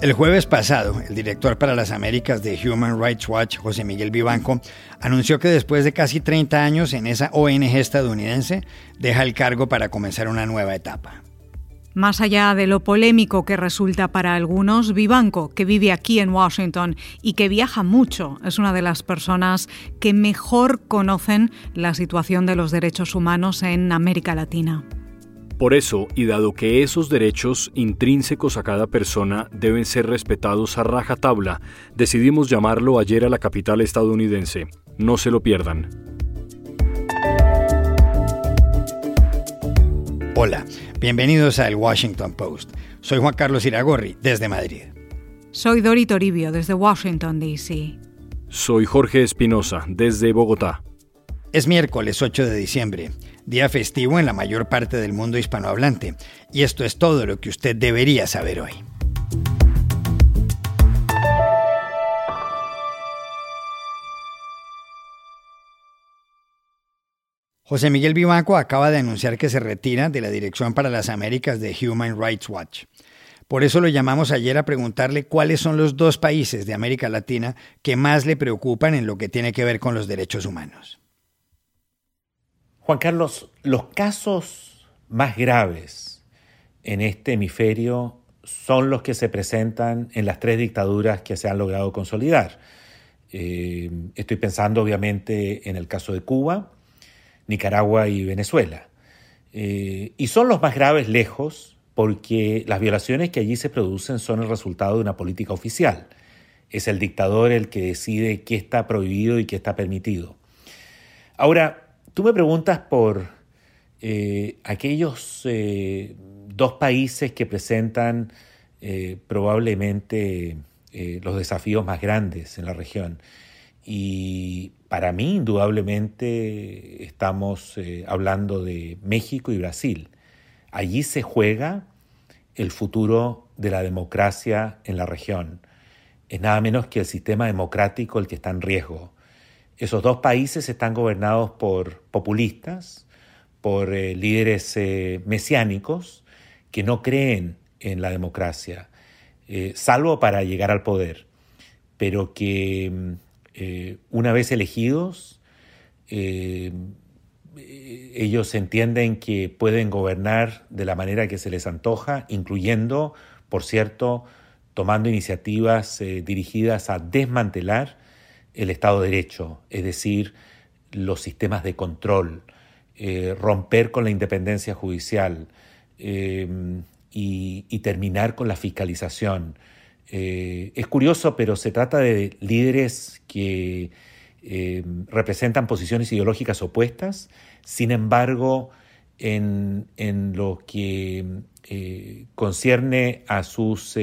El jueves pasado, el director para las Américas de Human Rights Watch, José Miguel Vivanco, anunció que después de casi 30 años en esa ONG estadounidense, deja el cargo para comenzar una nueva etapa. Más allá de lo polémico que resulta para algunos, Vivanco, que vive aquí en Washington y que viaja mucho, es una de las personas que mejor conocen la situación de los derechos humanos en América Latina. Por eso, y dado que esos derechos intrínsecos a cada persona deben ser respetados a rajatabla, decidimos llamarlo ayer a la capital estadounidense. No se lo pierdan. Hola, bienvenidos a El Washington Post. Soy Juan Carlos Iragorri, desde Madrid. Soy Dori Toribio, desde Washington, D.C. Soy Jorge Espinosa, desde Bogotá. Es miércoles 8 de diciembre, día festivo en la mayor parte del mundo hispanohablante, y esto es todo lo que usted debería saber hoy. José Miguel Vivanco acaba de anunciar que se retira de la Dirección para las Américas de Human Rights Watch. Por eso lo llamamos ayer a preguntarle cuáles son los dos países de América Latina que más le preocupan en lo que tiene que ver con los derechos humanos. Juan Carlos, los casos más graves en este hemisferio son los que se presentan en las tres dictaduras que se han logrado consolidar. Eh, estoy pensando obviamente en el caso de Cuba, Nicaragua y Venezuela. Eh, y son los más graves lejos porque las violaciones que allí se producen son el resultado de una política oficial. Es el dictador el que decide qué está prohibido y qué está permitido. Ahora, Tú me preguntas por eh, aquellos eh, dos países que presentan eh, probablemente los desafíos más grandes en la región. Y para mí, indudablemente, estamos hablando de México y Brasil. Allí se juega el futuro de la democracia en la región. Es nada menos que el sistema democrático el que está en riesgo. Esos dos países están gobernados por populistas, por eh, líderes eh, mesiánicos que no creen en la democracia, eh, salvo para llegar al poder, pero que mm, una vez elegidos, ellos entienden que pueden gobernar de la manera que se les antoja, incluyendo, por cierto, tomando iniciativas dirigidas a desmantelar el Estado de Derecho, es decir, los sistemas de control, eh, romper con la independencia judicial eh, y, terminar con la fiscalización. Eh, es curioso, pero se trata de líderes que representan posiciones ideológicas opuestas, sin embargo, en, en lo que concierne a sus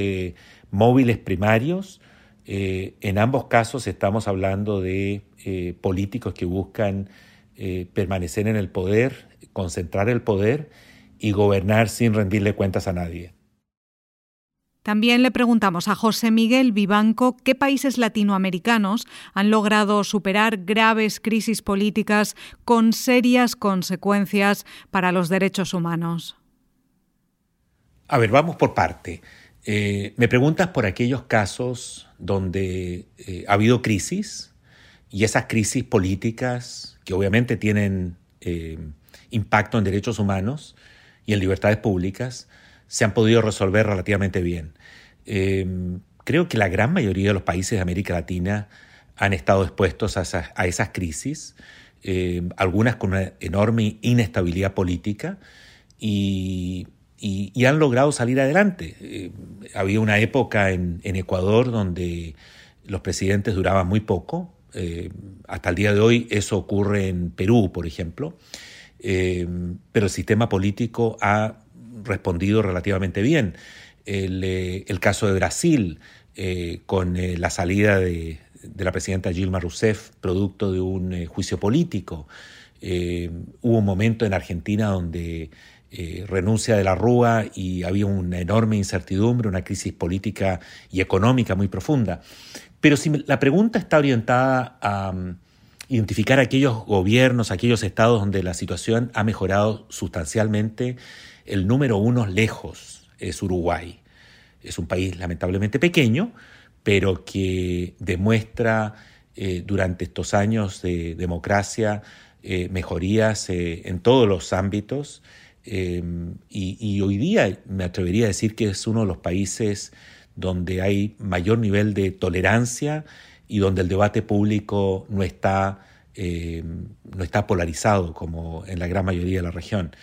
móviles primarios, eh, en ambos casos estamos hablando de eh, políticos que buscan eh, permanecer en el poder, concentrar el poder y gobernar sin rendirle cuentas a nadie. También le preguntamos a José Miguel Vivanco qué países latinoamericanos han logrado superar graves crisis políticas con serias consecuencias para los derechos humanos. A ver, vamos por parte. Me preguntas por aquellos casos donde eh, ha habido crisis y esas crisis políticas que obviamente tienen eh, impacto en derechos humanos y en libertades públicas se han podido resolver relativamente bien. Em, creo que la gran mayoría de los países de América Latina han estado expuestos a esas, crisis, em, algunas con una enorme inestabilidad política y, y, han logrado salir adelante. Eh, había una época en, Ecuador donde los presidentes duraban muy poco. Eh, hasta el día de hoy eso ocurre en Perú, por ejemplo. Eh, pero el sistema político ha respondido relativamente bien. El, caso de Brasil, con la salida de, de, la presidenta Dilma Rousseff, producto de un juicio político. hubo un momento en Argentina donde eh, renuncia de la Rúa y había una enorme incertidumbre, una crisis política y económica muy profunda. Pero si la pregunta está orientada a um, identificar aquellos gobiernos, aquellos estados donde la situación ha mejorado sustancialmente, el número uno lejos es Uruguay. Es un país lamentablemente pequeño, pero que demuestra eh, durante estos años de democracia eh, mejorías en todos los ámbitos. Y, hoy día me atrevería a decir que es uno de los países donde hay mayor nivel de tolerancia y donde el debate público no está, no está polarizado como en la gran mayoría de la región.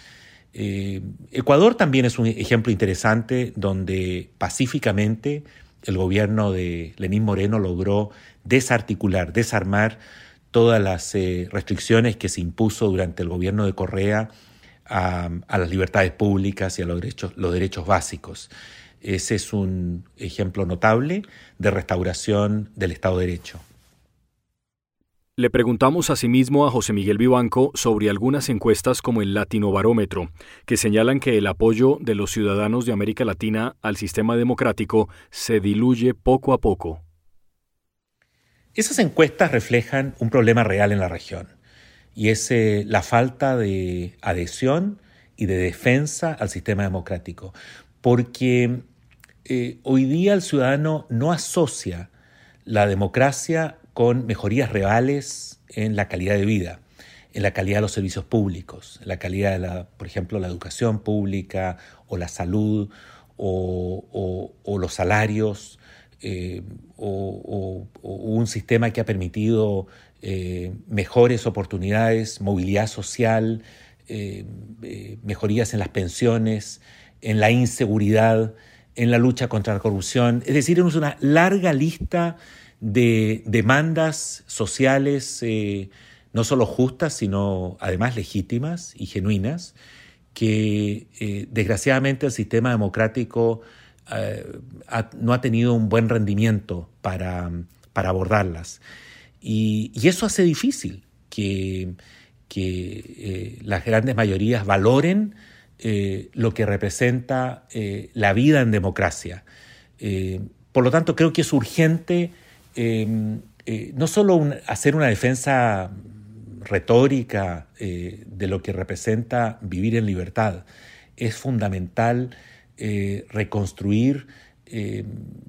Ecuador también es un ejemplo interesante donde pacíficamente el gobierno de Lenín Moreno logró desarticular, desarmar todas las eh, restricciones que se impuso durante el gobierno de Correa a, las libertades públicas y a los derechos, los derechos básicos. Ese es un ejemplo notable de restauración del Estado de Derecho. Le preguntamos asimismo a José Miguel Vivanco sobre algunas encuestas como el Latino Barómetro, que señalan que el apoyo de los ciudadanos de América Latina al sistema democrático se diluye poco a poco. Esas encuestas reflejan un problema real en la región, y es eh, la falta de adhesión y de defensa al sistema democrático, porque eh, hoy día el ciudadano no asocia la democracia con mejorías reales en la calidad de vida, en la calidad de los servicios públicos, en la calidad de, la, por ejemplo, la educación pública o la salud o, los salarios eh, o, un sistema que ha permitido eh, mejores oportunidades, movilidad social, eh, mejorías en las pensiones, en la inseguridad, en la lucha contra la corrupción. Es decir, tenemos una larga lista de demandas sociales eh, no solo justas, sino además legítimas y genuinas, que eh, desgraciadamente el sistema democrático eh, no ha tenido un buen rendimiento para, para abordarlas. Y, eso hace difícil que, que las grandes mayorías valoren lo que representa la vida en democracia. por lo tanto, creo que es urgente Em, eh, no solo hacer una defensa retórica eh, de lo que representa vivir en libertad, es fundamental eh, reconstruir em,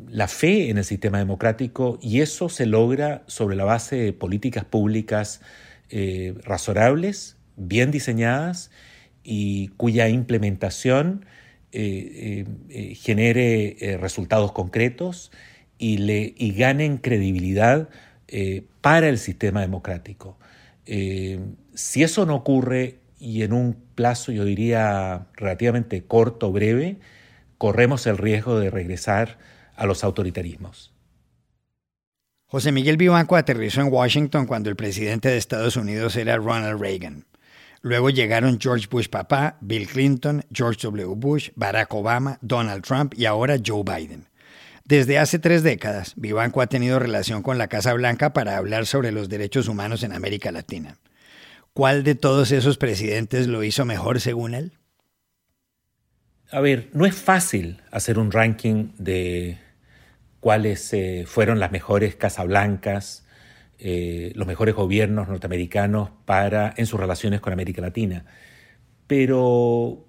la fe en el sistema democrático y eso se logra sobre la base de políticas públicas razonables, bien diseñadas y cuya implementación genere resultados concretos y, le, y ganen credibilidad eh, para el sistema democrático. Eh, si eso no ocurre y en un plazo, yo diría, relativamente corto breve, corremos el riesgo de regresar a los autoritarismos. José Miguel Vivanco aterrizó en Washington cuando el presidente de Estados Unidos era Ronald Reagan. Luego llegaron George Bush papá, Bill Clinton, George W. Bush, Barack Obama, Donald Trump y ahora Joe Biden. Desde hace tres décadas, Vivanco ha tenido relación con la Casa Blanca para hablar sobre los derechos humanos en América Latina. ¿Cuál de todos esos presidentes lo hizo mejor según él? A ver, no es fácil hacer un ranking de cuáles eh, fueron las mejores Casablancas, eh, los mejores gobiernos norteamericanos para, en sus relaciones con América Latina. Pero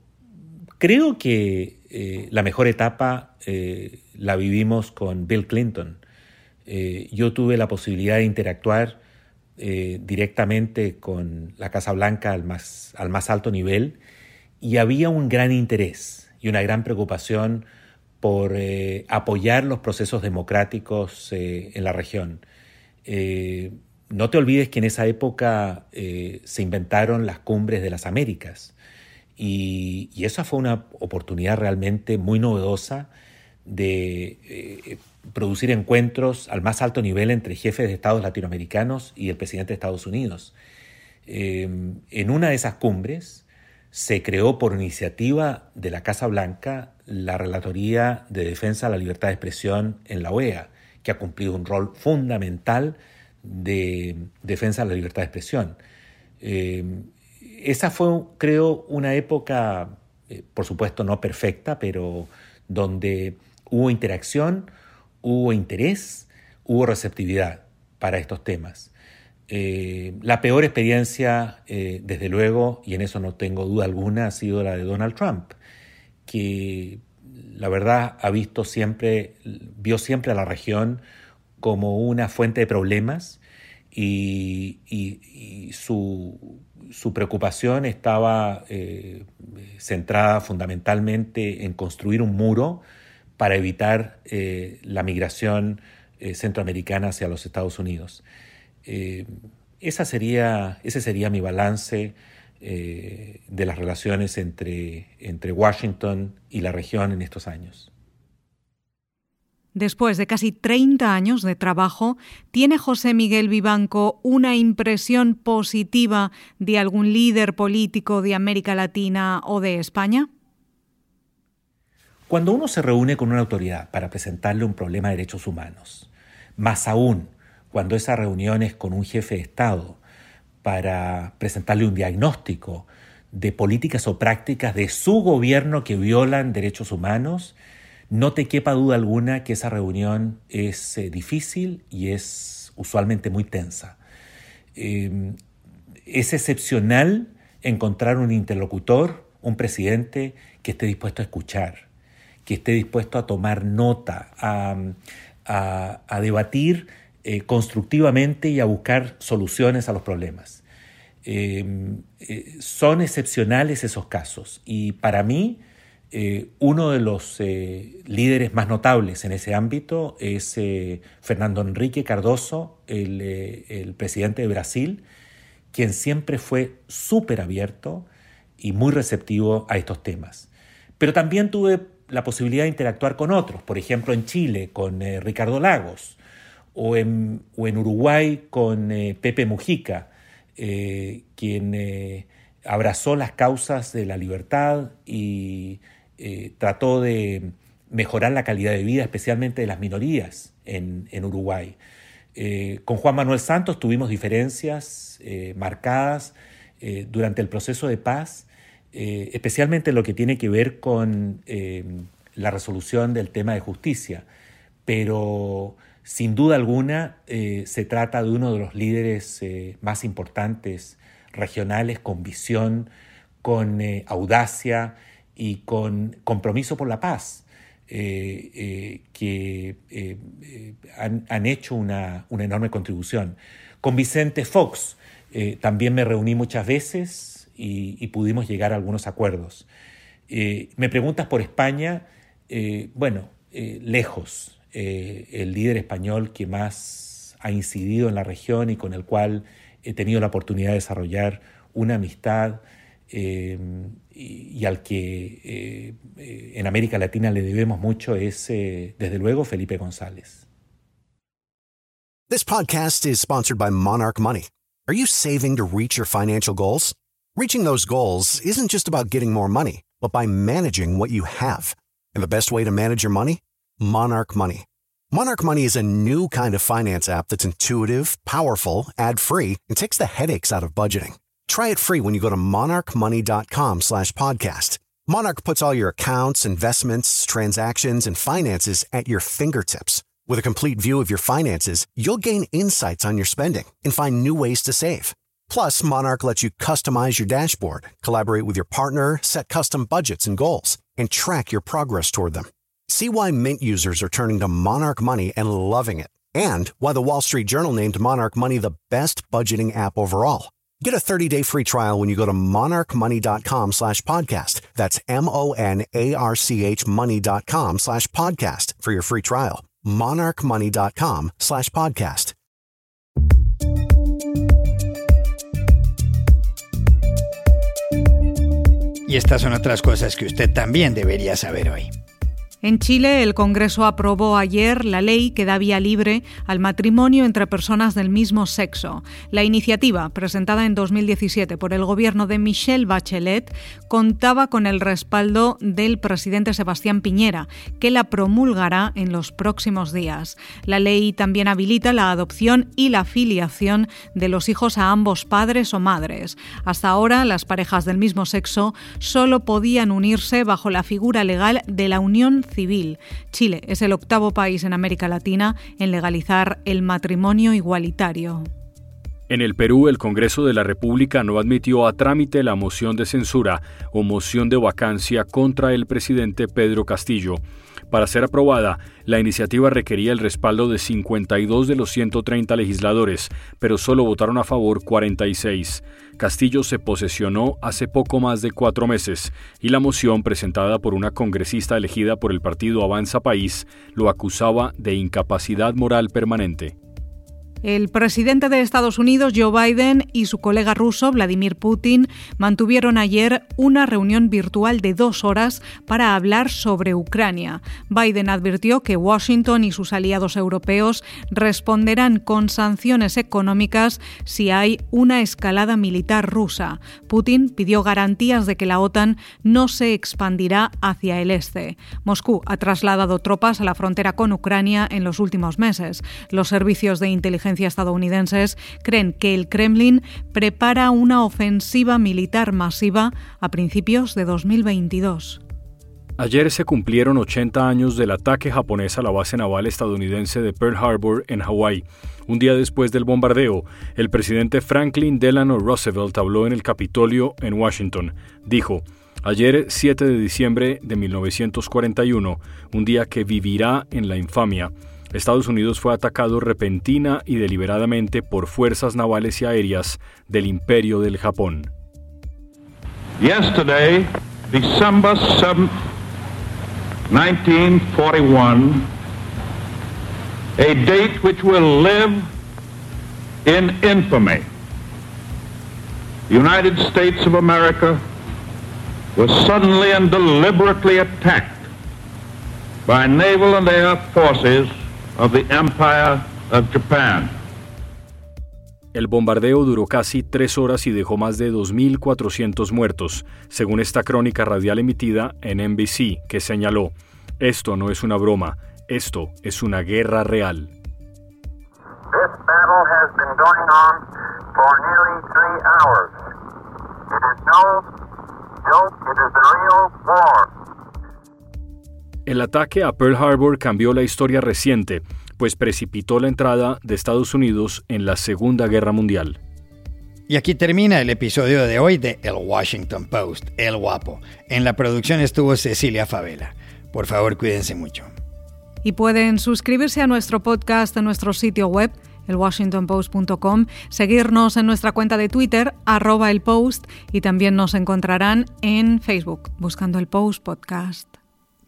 creo que eh, la mejor etapa eh, la vivimos con Bill Clinton. Yo tuve la posibilidad de interactuar directamente con la Casa Blanca al más alto nivel y había un gran interés y una gran preocupación por apoyar los procesos democráticos en la región. no te olvides que en esa época se inventaron las cumbres de las Américas y, esa fue una oportunidad realmente muy novedosa de eh, producir encuentros al más alto nivel entre jefes de estados latinoamericanos y el presidente de Estados Unidos. Eh, en una de esas cumbres se creó por iniciativa de la Casa Blanca la Relatoría de Defensa de la Libertad de Expresión en la OEA, que ha cumplido un rol fundamental de defensa de la libertad de expresión. Eh, esa fue, creo, una época, eh, por supuesto, no perfecta, pero donde hubo interacción, hubo interés, hubo receptividad para estos temas. Eh, la peor experiencia, eh, desde luego, y en eso no tengo duda alguna, ha sido la de Donald Trump, que la verdad ha visto siempre, vio siempre a la región como una fuente de problemas y, su, preocupación estaba eh, centrada fundamentalmente en construir un muro para evitar la migración centroamericana hacia los Estados Unidos. Esa sería, ese sería mi balance de las relaciones entre, entre Washington y la región en estos años. Después de casi 30 años de trabajo, ¿tiene José Miguel Vivanco una impresión positiva de algún líder político de América Latina o de España? Cuando uno se reúne con una autoridad para presentarle un problema de derechos humanos, más aún cuando esa reunión es con un jefe de Estado para presentarle un diagnóstico de políticas o prácticas de su gobierno que violan derechos humanos, no te quepa duda alguna que esa reunión es eh, difícil y es usualmente muy tensa. Em, es excepcional encontrar un interlocutor, un presidente que esté dispuesto a escuchar, que esté dispuesto a tomar nota, a, debatir eh, constructivamente y a buscar soluciones a los problemas. Em, eh, son excepcionales esos casos y para mí eh, uno de los eh, líderes más notables en ese ámbito es eh, Fernando Enrique Cardoso, el, presidente de Brasil, quien siempre fue súper abierto y muy receptivo a estos temas. Pero también tuve la posibilidad de interactuar con otros, por ejemplo en Chile con Ricardo Lagos o en, o en Uruguay con Pepe Mujica, quien abrazó las causas de la libertad y eh, trató de mejorar la calidad de vida, especialmente de las minorías en, Uruguay. Eh, con Juan Manuel Santos tuvimos diferencias eh, marcadas durante el proceso de paz, especialmente lo que tiene que ver con la resolución del tema de justicia. Pero sin duda alguna se trata de uno de los líderes más importantes regionales con visión, con audacia y con compromiso por la paz, eh, eh, que eh, han, hecho una, enorme contribución. Con Vicente Fox también me reuní muchas veces y, pudimos llegar a algunos acuerdos. me preguntas por España, bueno, lejos, el líder español que más ha incidido en la región y con el cual he tenido la oportunidad de desarrollar una amistad y, al que eh, eh, en América Latina le debemos mucho es, eh, desde luego, Felipe González. This podcast is sponsored by Monarch Money. Are you saving to reach your financial goals? Reaching those goals isn't just about getting more money, but by managing what you have. And the best way to manage your money? Monarch Money. Monarch Money is a new kind of finance app that's intuitive, powerful, ad-free, and takes the headaches out of budgeting. Try it free when you go to monarchmoney.com slash podcast. Monarch puts all your accounts, investments, transactions, and finances at your fingertips. With a complete view of your finances, you'll gain insights on your spending and find new ways to save. Plus, Monarch lets you customize your dashboard, collaborate with your partner, set custom budgets and goals, and track your progress toward them. See why Mint users are turning to Monarch Money and loving it, and why the Wall Street Journal named Monarch Money the best budgeting app overall. Get a 30-day free trial when you go to monarchmoney.com slash podcast. That's M-O-N-A-R-C-H money.com slash podcast for your free trial. monarchmoney.com slash podcast. Y estas son otras cosas que usted también debería saber hoy. En Chile, el Congreso aprobó ayer la ley que da vía libre al matrimonio entre personas del mismo sexo. La iniciativa, presentada en 2017 por el gobierno de Michelle Bachelet, contaba con el respaldo del presidente Sebastián Piñera, que la promulgará en los próximos días. La ley también habilita la adopción y la filiación de los hijos a ambos padres o madres. Hasta ahora, las parejas del mismo sexo solo podían unirse bajo la figura legal de la unión Chile es el octavo país en América Latina en legalizar el matrimonio igualitario. En el Perú, el Congreso de la República no admitió a trámite la moción de censura o moción de vacancia contra el presidente Pedro Castillo. Para ser aprobada, la iniciativa requería el respaldo de 52 de los 130 legisladores, pero solo votaron a favor 46. Castillo se posesionó hace poco más de cuatro meses y la moción presentada por una congresista elegida por el partido Avanza País lo acusaba de incapacidad moral permanente. El presidente de Estados Unidos, Joe Biden, y su colega ruso, Vladimir Putin, mantuvieron ayer una reunión virtual de dos horas para hablar sobre Ucrania. Biden advirtió que Washington y sus aliados europeos responderán con sanciones económicas si hay una escalada militar rusa. Putin pidió garantías de que la OTAN no se expandirá hacia el este. Moscú ha trasladado tropas a la frontera con Ucrania en los últimos meses. Los servicios de inteligencia estadounidenses creen que el Kremlin prepara una ofensiva militar masiva a principios de 2022. Ayer se cumplieron 80 años del ataque japonés a la base naval estadounidense de Pearl Harbor en Hawái. Un día después del bombardeo, el presidente Franklin Delano Roosevelt habló en el Capitolio en Washington. Dijo, Ayer, 7 de diciembre de 1941, un día que vivirá en la infamia, Estados Unidos fue atacado repentina y deliberadamente por fuerzas navales y aéreas del Imperio del Japón. Yesterday, December 7, 1941, a date which will live in infamy. The United States of America was suddenly and deliberately attacked by naval and air forces el bombardeo duró casi tres horas y dejó más de 2.400 muertos, según esta crónica radial emitida en NBC, que señaló, esto no es una broma, esto es una guerra real. El ataque a Pearl Harbor cambió la historia reciente, pues precipitó la entrada de Estados Unidos en la Segunda Guerra Mundial. Y aquí termina el episodio de hoy de El Washington Post, El Guapo. En la producción estuvo Cecilia Favela. Por favor, cuídense mucho. Y pueden suscribirse a nuestro podcast en nuestro sitio web, elwashingtonpost.com, seguirnos en nuestra cuenta de Twitter, arroba el post, y también nos encontrarán en Facebook, buscando el Post Podcast.